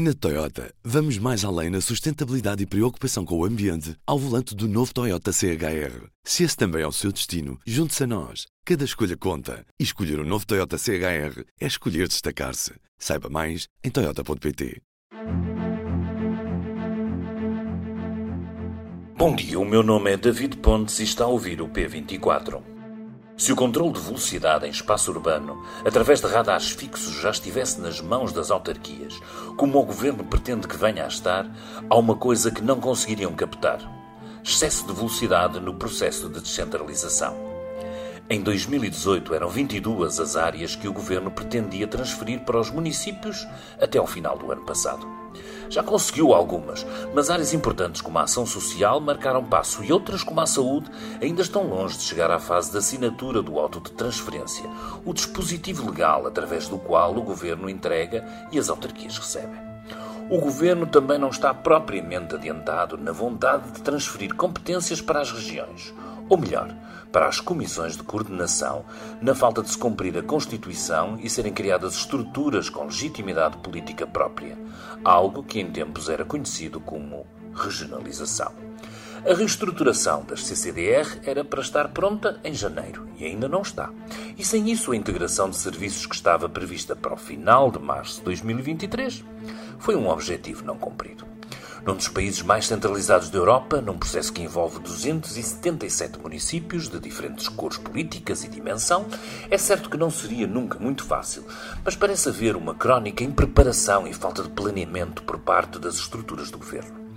Na Toyota, vamos mais além na sustentabilidade e preocupação com o ambiente ao volante do novo Toyota CHR. Se esse também é o seu destino, junte-se a nós. Cada escolha conta. E escolher o um novo Toyota CHR é escolher destacar-se. Saiba mais em Toyota.pt. Bom dia, o meu nome é David Pontes e está a ouvir o P24. Se o controle de velocidade em espaço urbano, através de radares fixos, já estivesse nas mãos das autarquias, como o governo pretende que venha a estar, há uma coisa que não conseguiriam captar: excesso de velocidade no processo de descentralização. Em 2018 eram 22 as áreas que o governo pretendia transferir para os municípios até ao final do ano passado. Já conseguiu algumas, mas áreas importantes como a ação social marcaram passo e outras, como a saúde, ainda estão longe de chegar à fase da assinatura do auto de transferência, o dispositivo legal através do qual o governo entrega e as autarquias recebem. O governo também não está propriamente adiantado na vontade de transferir competências para as regiões ou melhor, para as comissões de coordenação, na falta de se cumprir a Constituição e serem criadas estruturas com legitimidade política própria, algo que em tempos era conhecido como regionalização. A reestruturação das CCDR era para estar pronta em janeiro e ainda não está. E sem isso, a integração de serviços que estava prevista para o final de março de 2023 foi um objetivo não cumprido num dos países mais centralizados da Europa, num processo que envolve 277 municípios de diferentes cores políticas e dimensão, é certo que não seria nunca muito fácil, mas parece haver uma crónica em preparação e falta de planeamento por parte das estruturas do governo.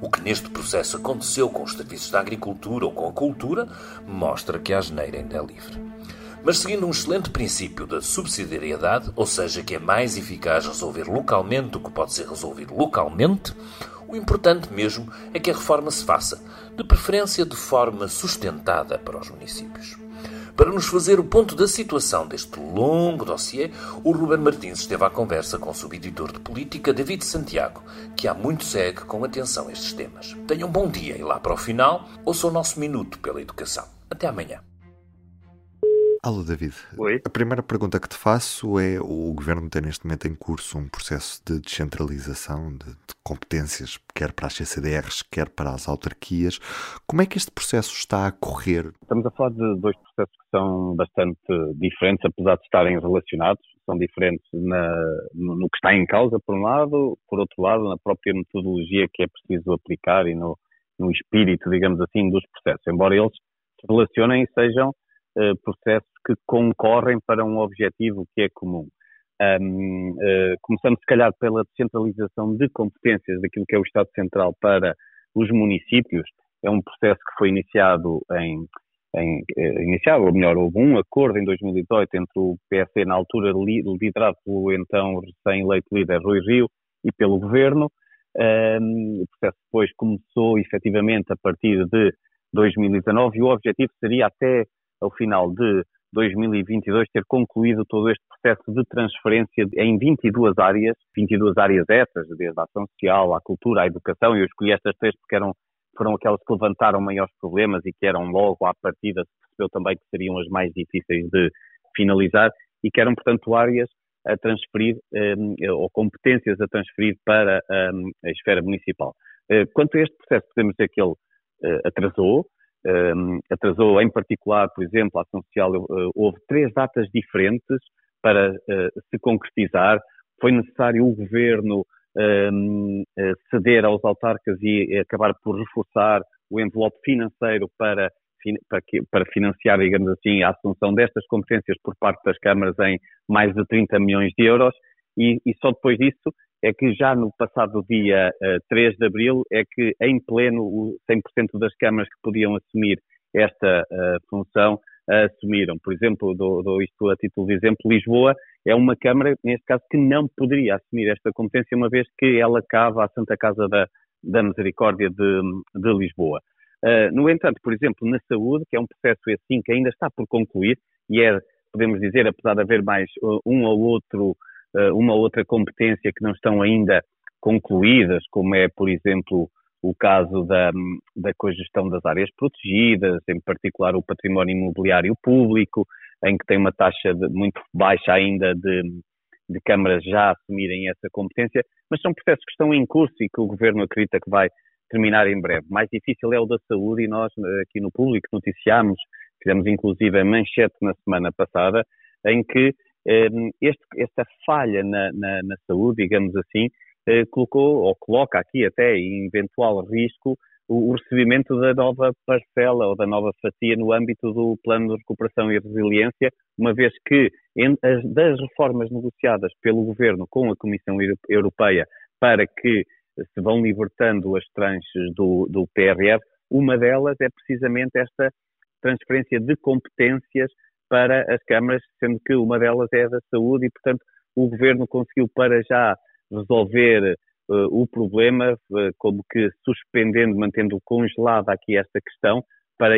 O que neste processo aconteceu com os serviços da agricultura ou com a cultura mostra que a asneira ainda é livre. Mas seguindo um excelente princípio da subsidiariedade, ou seja, que é mais eficaz resolver localmente o que pode ser resolvido localmente, o importante mesmo é que a reforma se faça, de preferência de forma sustentada para os municípios. Para nos fazer o ponto da situação deste longo dossiê, o Ruben Martins esteve à conversa com o subeditor de política David Santiago, que há muito segue com atenção estes temas. Tenham um bom dia e lá para o final, ouça o nosso Minuto pela Educação. Até amanhã. Alô, David. Oi. A primeira pergunta que te faço é: o governo tem neste momento em curso um processo de descentralização de, de, competências, quer para as CCDRs, quer para as autarquias. Como é que este processo está a correr? Estamos a falar de dois processos que são bastante diferentes, apesar de estarem relacionados. São diferentes na, no, no, que está em causa, por um lado, por outro lado, na própria metodologia que é preciso aplicar e no, no espírito, digamos assim, dos processos. Embora eles se relacionem e sejam uh, processos que concorrem para um objetivo que é comum. Um, uh, começando, se calhar, pela descentralização de competências daquilo que é o Estado Central para os municípios, é um processo que foi iniciado em, em eh, iniciado, ou melhor, houve um acordo em 2018 entre o PSD, na altura liderado pelo então recém-eleito líder Rui Rio, e pelo Governo. Um, o processo depois começou efetivamente a partir de 2019 e o objetivo seria até ao final de 2022 ter concluído todo este processo de transferência em 22 áreas, 22 áreas essas, desde a ação social, à cultura, à educação, eu escolhi estas três porque eram, foram aquelas que levantaram maiores problemas e que eram logo à partida, se percebeu também que seriam as mais difíceis de finalizar e que eram, portanto, áreas a transferir um, ou competências a transferir para um, a esfera municipal. Uh, quanto a este processo, podemos dizer que ele uh, atrasou, atrasou em particular, por exemplo, a ação social, uh, houve três datas diferentes para uh, se concretizar. Foi necessário o governo uh, ceder aos autarcas e acabar por reforçar o envelope financeiro para, para, para, financiar, digamos assim, a assunção destas competências por parte das câmaras em mais de 30 milhões de euros. E, e só depois disso é que já no passado dia uh, eh, 3 de abril é que em pleno o 100% das câmaras que podiam assumir esta uh, função uh, assumiram. Por exemplo, dou, dou, isto a título de exemplo, Lisboa é uma Câmara, neste caso, que não poderia assumir esta competência, uma vez que ela cabe à Santa Casa da, da Misericórdia de, de Lisboa. No entanto, por exemplo, na saúde, que é um processo assim que ainda está por concluir, e é, podemos dizer, apesar de haver mais um ou outro uma outra competência que não estão ainda concluídas, como é, por exemplo, o caso da, da cogestão das áreas protegidas, em particular o património imobiliário público, em que tem uma taxa de, muito baixa ainda de, de câmaras já assumirem essa competência, mas são processos que estão em curso e que o Governo acredita que vai terminar em breve. Mais difícil é o da saúde e nós aqui no público noticiámos, fizemos inclusive a manchete na semana passada, em que eh, este, esta falha na, na, na, saúde, digamos assim, eh, colocou ou coloca aqui até em eventual risco o, o, recebimento da nova parcela ou da nova fatia no âmbito do Plano de Recuperação e Resiliência, uma vez que em, as, das reformas negociadas pelo Governo com a Comissão Europeia para que se vão libertando as tranches do, do PRR, uma delas é precisamente esta transferência de competências para as câmaras, sendo que uma delas é a da saúde e, portanto, o governo conseguiu para já resolver uh, o problema, uh, como que suspendendo, mantendo congelada aqui esta questão, para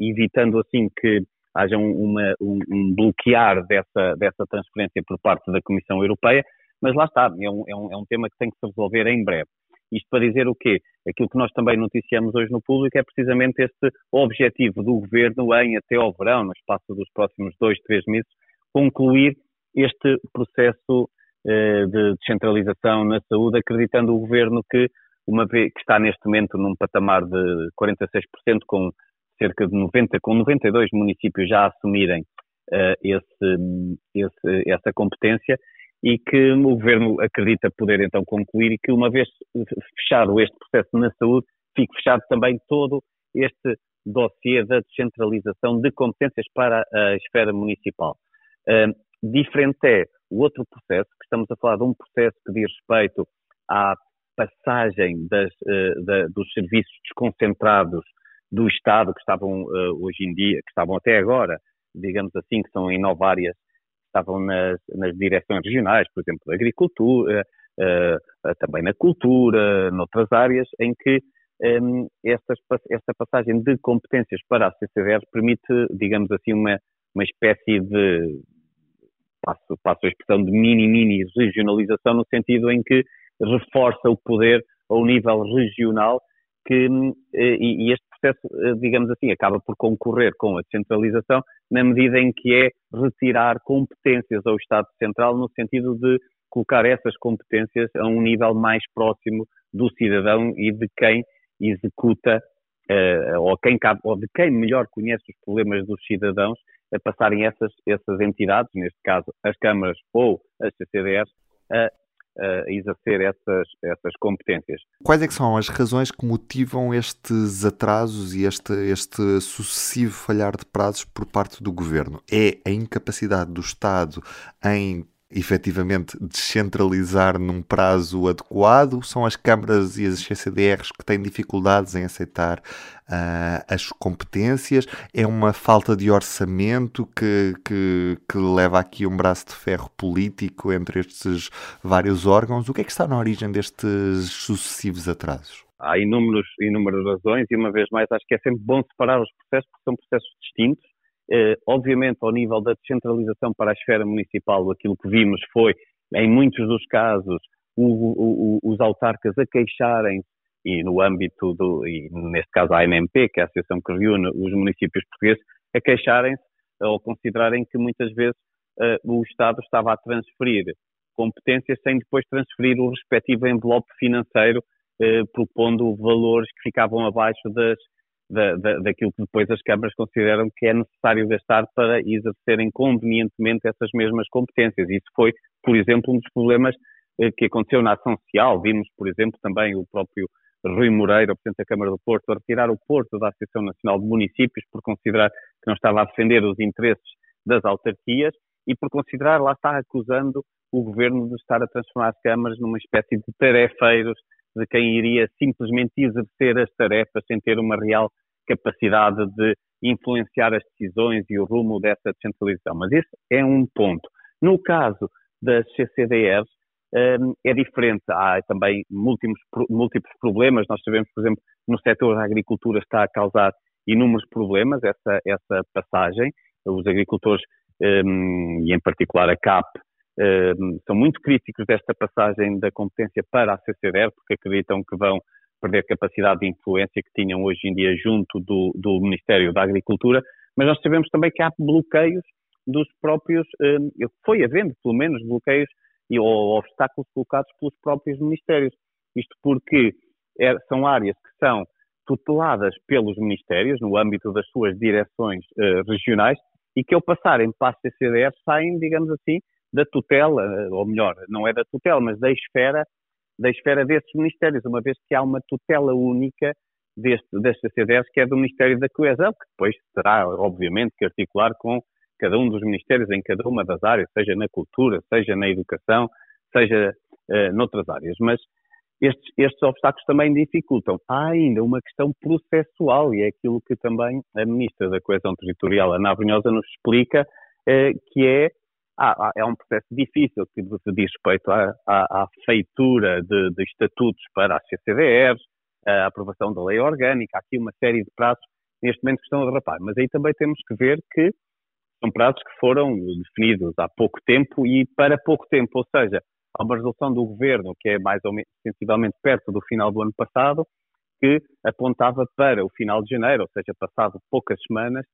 evitando assim que haja um, uma, um, um bloquear dessa, dessa transferência por parte da Comissão Europeia, mas lá está, é um, é um, é um tema que tem que se resolver em breve. Isto para dizer o quê? Aquilo que nós também noticiamos hoje no público é precisamente este objetivo do governo em, até ao verão, no espaço dos próximos dois, três meses, concluir este processo eh, de descentralização na saúde, acreditando o governo que, uma vez que está neste momento num patamar de 46%, com cerca de 90, com 92 municípios já assumirem uh, esse, esse, essa competência, e que o governo acredita poder então concluir e que uma vez fechado este processo na saúde, fique fechado também todo este dossiê da descentralização de competências para a esfera municipal. Diferente é o outro processo, que estamos a falar de um processo que diz respeito à passagem das, uh, da, dos serviços desconcentrados do Estado, que estavam uh, hoje em dia, que estavam até agora, digamos assim, que são em nove áreas estavam nas, nas direções regionais, por exemplo, da agricultura, uh, também na cultura, noutras áreas, em que um, estas, esta passagem de competências para a CCDR permite, digamos assim, uma, uma espécie de, passo, passo a expressão, de mini-mini regionalização, no sentido em que reforça o poder ao nível regional que, e, e este processo, digamos assim, acaba por concorrer com a descentralização na medida em que é retirar competências ao Estado Central no sentido de colocar essas competências a um nível mais próximo do cidadão e de quem executa uh, ou, quem ou de quem melhor conhece os problemas dos cidadãos a passarem essas, essas entidades, neste caso as câmaras ou as CCDRs, a uh, exercer essas, essas competências. Quais é são as razões que motivam estes atrasos e este, este sucessivo falhar de prazos por parte do governo? É a incapacidade do Estado em efetivamente descentralizar num prazo adequado? São as câmaras e as CCDRs que têm dificuldades em aceitar uh, as competências? É uma falta de orçamento que, que, que, leva aqui um braço de ferro político entre estes vários órgãos? O que é que está na origem destes sucessivos atrasos? Há inúmeros, inúmeras razões e, uma vez mais, acho que é sempre bom separar os processos, porque são processos distintos obviamente, ao nível da descentralização para a esfera municipal, aquilo que vimos foi, em muitos dos casos, o, o, os autarcas a queixarem e no âmbito do, e neste caso a ANMP, que é a associação que reúne os municípios portugueses, a queixarem-se ou considerarem que muitas vezes uh, o Estado estava a transferir competências sem depois transferir o respectivo envelope financeiro, uh, propondo valores que ficavam abaixo das, da, da, daquilo que depois as câmaras consideram que é necessário gastar para exercerem convenientemente essas mesmas competências. Isso foi, por exemplo, um dos problemas eh, que aconteceu na ação social. Vimos, por exemplo, também o próprio Rui Moreira, o Presidente da Câmara do Porto, a retirar o Porto da Associação Nacional de Municípios por considerar que não estava a defender os interesses das autarquias e por considerar, lá está, acusando o governo de estar a transformar as câmaras numa espécie de tarefeiros de quem iria simplesmente exercer as tarefas sem ter uma real capacidade de influenciar as decisões e o rumo dessa descentralização. Mas esse é um ponto. No caso das CCDRs, um, é diferente. Há também múltiplos, múltiplos problemas. Nós sabemos, por exemplo, no setor da agricultura está a causar inúmeros problemas essa, essa passagem. Os agricultores, um, e em particular a CAP, são muito críticos desta passagem da competência para a CCDR, porque acreditam que vão perder capacidade de influência que tinham hoje em dia junto do, do Ministério da Agricultura, mas nós sabemos também que há bloqueios dos próprios, foi havendo pelo menos bloqueios e ou obstáculos colocados pelos próprios ministérios. Isto porque é, são áreas que são tuteladas pelos ministérios no âmbito das suas direções uh, regionais e que ao passarem para a CCDR saem, digamos assim, da tutela, ou melhor, não é da tutela, mas da esfera, da esfera desses ministérios, uma vez que há uma tutela única deste, destas CCDRs, que é do Ministério da Coesão, que depois terá, obviamente, que articular com cada um dos ministérios em cada uma das áreas, seja na cultura, seja na educação, seja uh, noutras áreas. Mas estes, estes obstáculos também dificultam. Há ainda uma questão processual, e é aquilo que também a Ministra da Coesão Territorial, Ana Abrunhosa, nos explica, eh, que é, ah, é um processo difícil que diz respeito à, à, à feitura de, de, estatutos para as CCDRs, a aprovação da lei orgânica, há aqui uma série de prazos neste momento que estão a derrapar. Mas aí também temos que ver que são prazos que foram definidos há pouco tempo e para pouco tempo, ou seja, Há uma resolução do governo, que é mais ou menos sensivelmente perto do final do ano passado, que apontava para o final de janeiro, ou seja, passado poucas semanas,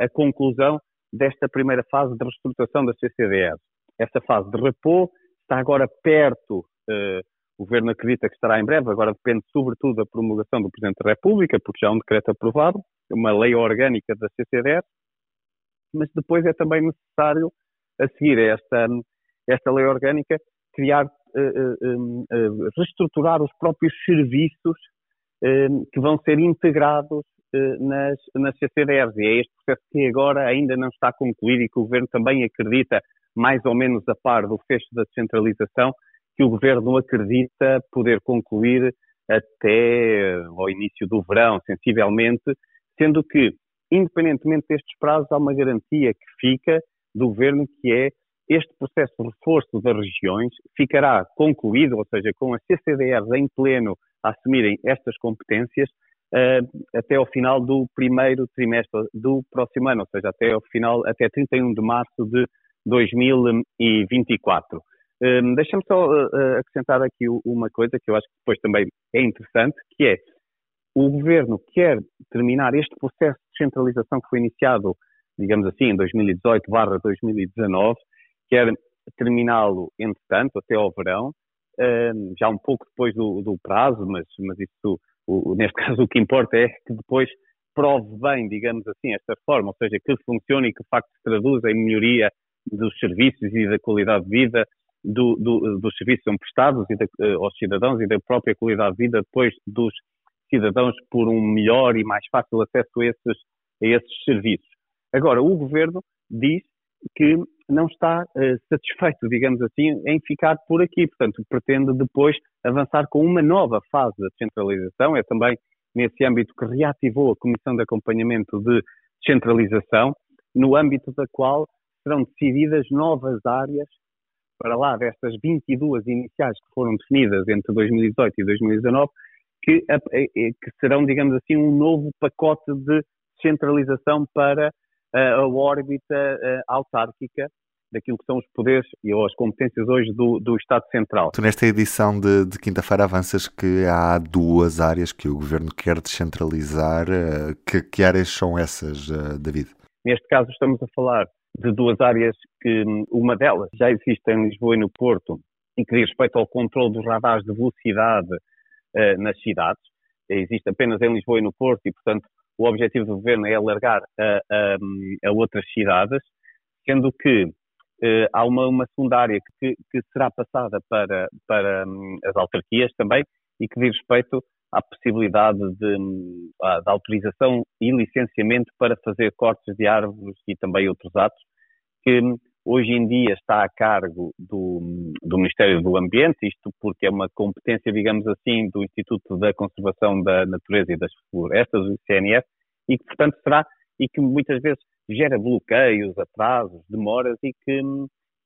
a conclusão desta primeira fase de reestruturação da CCDR. Essa fase de repô está agora perto, eh, o governo acredita que estará em breve, agora depende sobretudo da promulgação do Presidente da República, porque já há um decreto aprovado, uma lei orgânica da CCDR, mas depois é também necessário, a seguir a esta, esta lei orgânica, criar, uh, uh, reestruturar os próprios serviços que vão ser integrados nas, nas CCDRs. E é este processo que agora ainda não está concluído e que o Governo também acredita, mais ou menos a par do fecho da descentralização, que o Governo acredita poder concluir até ao início do verão, sensivelmente, sendo que, independentemente destes prazos, há uma garantia que fica do Governo que é este processo de reforço das regiões ficará concluído, ou seja, com as CCDRs em pleno a assumirem estas competências até ao final do primeiro trimestre do próximo ano, ou seja, até ao final, até 31 de março de 2024. Um, Deixa-me só uh, acrescentar aqui uma coisa que eu acho que depois também é interessante, que é o governo quer terminar este processo de descentralização que foi iniciado, digamos assim, em 2018/2019 quer terminá-lo, entretanto, até ao verão, já um pouco depois do, do prazo, mas, mas isso, o, neste caso, o que importa é que depois prove bem, digamos assim, esta forma, ou seja, que funcione e que de facto se traduz em melhoria dos serviços e da qualidade de vida do, do, dos serviços que são prestados e uh, aos cidadãos e da própria qualidade de vida depois dos cidadãos por um melhor e mais fácil acesso a esses, a esses serviços. Agora, o Governo diz que não está uh, satisfeito, digamos assim, em ficar por aqui. Portanto, pretende depois avançar com uma nova fase de descentralização. É também nesse âmbito que reativou a Comissão de Acompanhamento de Descentralização, no âmbito da qual serão decididas novas áreas para lá destas 22 iniciais que foram definidas entre 2018 e 2019, que, que serão, digamos assim, um novo pacote de descentralização para a órbita autárquica daquilo que são os poderes e ou as competências hoje do, do Estado Central. Tu nesta edição de, de quinta-feira avanças que há duas áreas que o Governo quer descentralizar. Eh, que, que áreas são essas, eh, David? Neste caso estamos a falar de duas áreas que uma delas já existe em Lisboa e no Porto e que diz respeito ao controle dos radares de velocidade uh, nas cidades. Existe apenas em Lisboa e no Porto e, portanto, o objetivo do governo é alargar a, a, a outras cidades, sendo que eh, há uma, uma secundária que, que, será passada para, para um, as autarquias também e que diz respeito à possibilidade de, hum, de, autorização e licenciamento para fazer cortes de árvores e também outros atos, que hum, hoje em dia está a cargo do, do, Ministério do Ambiente, isto porque é uma competência, digamos assim, do Instituto da Conservação da Natureza e das Florestas, o ICNF, e que, portanto, será, e que muitas vezes gera bloqueios, atrasos, demoras e que,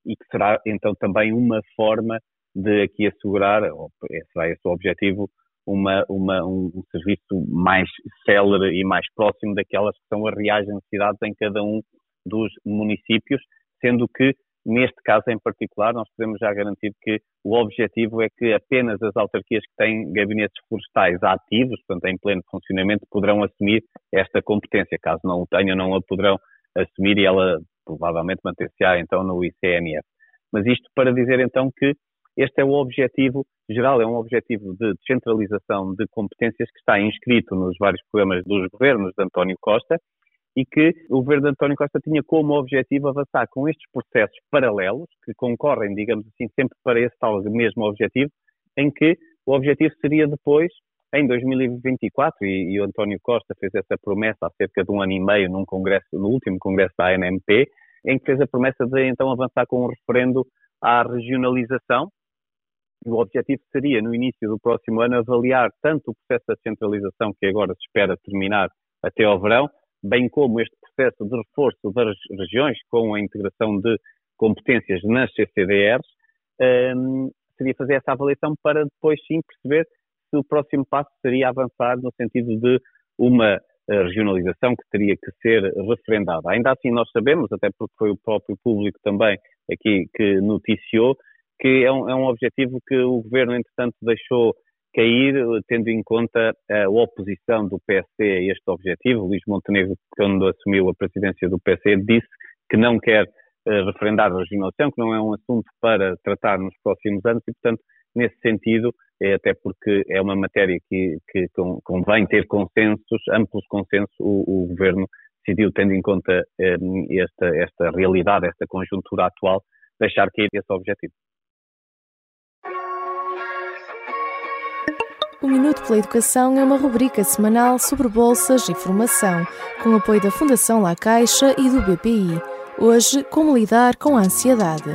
e que será, então, também uma forma de aqui assegurar, ou será esse o objetivo, uma, uma, um, um, serviço mais célere e mais próximo daquelas que são as reais necessidades em cada um dos municípios, sendo que, neste caso em particular, nós podemos já garantir que o objetivo é que apenas as autarquias que têm gabinetes florestais ativos, portanto, em pleno funcionamento, poderão assumir esta competência. Caso não o tenham, não a poderão assumir e ela provavelmente manter-se-á então no ICMF. Mas isto para dizer então que este é o objetivo geral, é um objetivo de descentralização de competências que está inscrito nos vários programas dos governos de António Costa e que o governo de António Costa tinha como objetivo avançar com estes processos paralelos, que concorrem, digamos assim, sempre para esse tal mesmo objetivo, em que o objetivo seria depois, em 2024, e, e o António Costa fez essa promessa há cerca de um ano e meio num congresso, no último congresso da ANMP, em que fez a promessa de então avançar com um referendo à regionalização. O objetivo seria, no início do próximo ano, avaliar tanto o processo de centralização, que agora se espera terminar até ao verão, bem como este processo de reforço das regiões com a integração de competências nas CCDRs, um, seria fazer essa avaliação para depois sim perceber se o próximo passo seria avançar no sentido de uma eh, regionalização que teria que ser referendada. Ainda assim, nós sabemos, até porque foi o próprio público também aqui que noticiou, que é um, é um objetivo que o governo, entretanto, deixou cair, tendo em conta a oposição do PSD a este objetivo. Luís Montenegro, quando assumiu a presidência do PSD, disse que não quer uh, referendar a regionalização, que não é um assunto para tratar nos próximos anos e, portanto, nesse sentido, é até porque é uma matéria que, que convém ter consensos, amplos consensos, o, o Governo decidiu, tendo em conta eh, esta, esta realidade, esta conjuntura atual, deixar cair esse objetivo. O Minuto pela Educação é uma rubrica semanal sobre bolsas e formação, com apoio da Fundação La Caixa e do BPI. Hoje, como lidar com a ansiedade.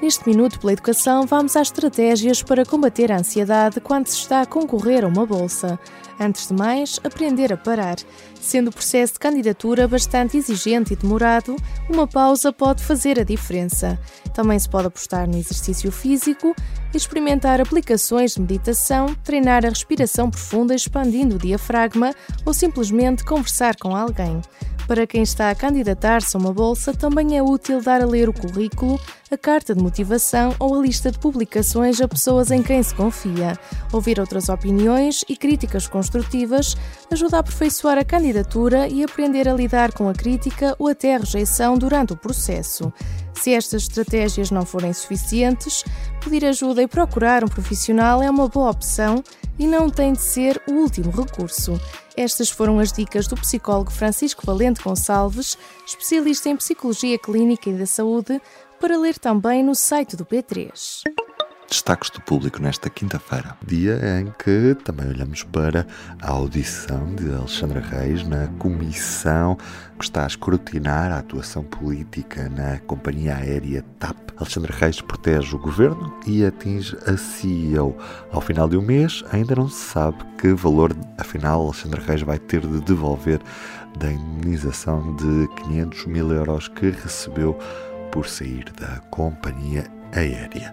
Neste Minuto pela Educação, vamos às estratégias para combater a ansiedade quando se está a concorrer a uma bolsa. Antes de mais, aprender a parar. Sendo o processo de candidatura bastante exigente e demorado, uma pausa pode fazer a diferença. Também se pode apostar no exercício físico, experimentar aplicações de meditação, treinar a respiração profunda expandindo o diafragma ou simplesmente conversar com alguém. Para quem está a candidatar-se a uma bolsa, também é útil dar a ler o currículo, a carta de motivação ou a lista de publicações a pessoas em quem se confia. Ouvir outras opiniões e críticas construtivas ajuda a aperfeiçoar a candidatura e aprender a lidar com a crítica ou até a rejeição durante o processo. Se estas estratégias não forem suficientes, pedir ajuda e procurar um profissional é uma boa opção e não tem de ser o último recurso. Estas foram as dicas do psicólogo Francisco Valente Gonçalves, especialista em psicologia clínica e da saúde, para ler também no site do P3 destaques do público nesta quinta-feira, dia em que também olhamos para a audição de Alexandra Reis na comissão que está a escrutinar a atuação política na companhia aérea TAP. Alexandra Reis protege o governo e atinge a CEO. Ao final de um mês, ainda não se sabe que valor, afinal, Alexandra Reis vai ter de devolver da indemnização de 500 mil euros que recebeu por sair da companhia aérea.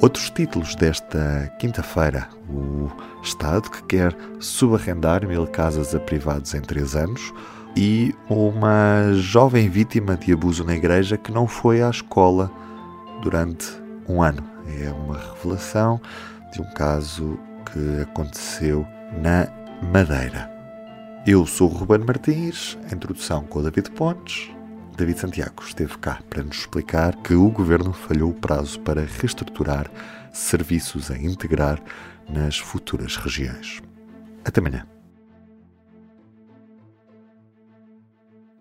Outros títulos desta quinta-feira: o Estado que quer subarrendar mil casas a privados em três anos e uma jovem vítima de abuso na igreja que não foi à escola durante um ano. É uma revelação de um caso que aconteceu na Madeira. Eu sou o Ruben Martins, introdução com o David Pontes. David Santiago esteve cá para nos explicar que o governo falhou o prazo para reestruturar serviços a integrar nas futuras regiões. Até amanhã.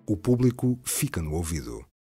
O público fica no ouvido.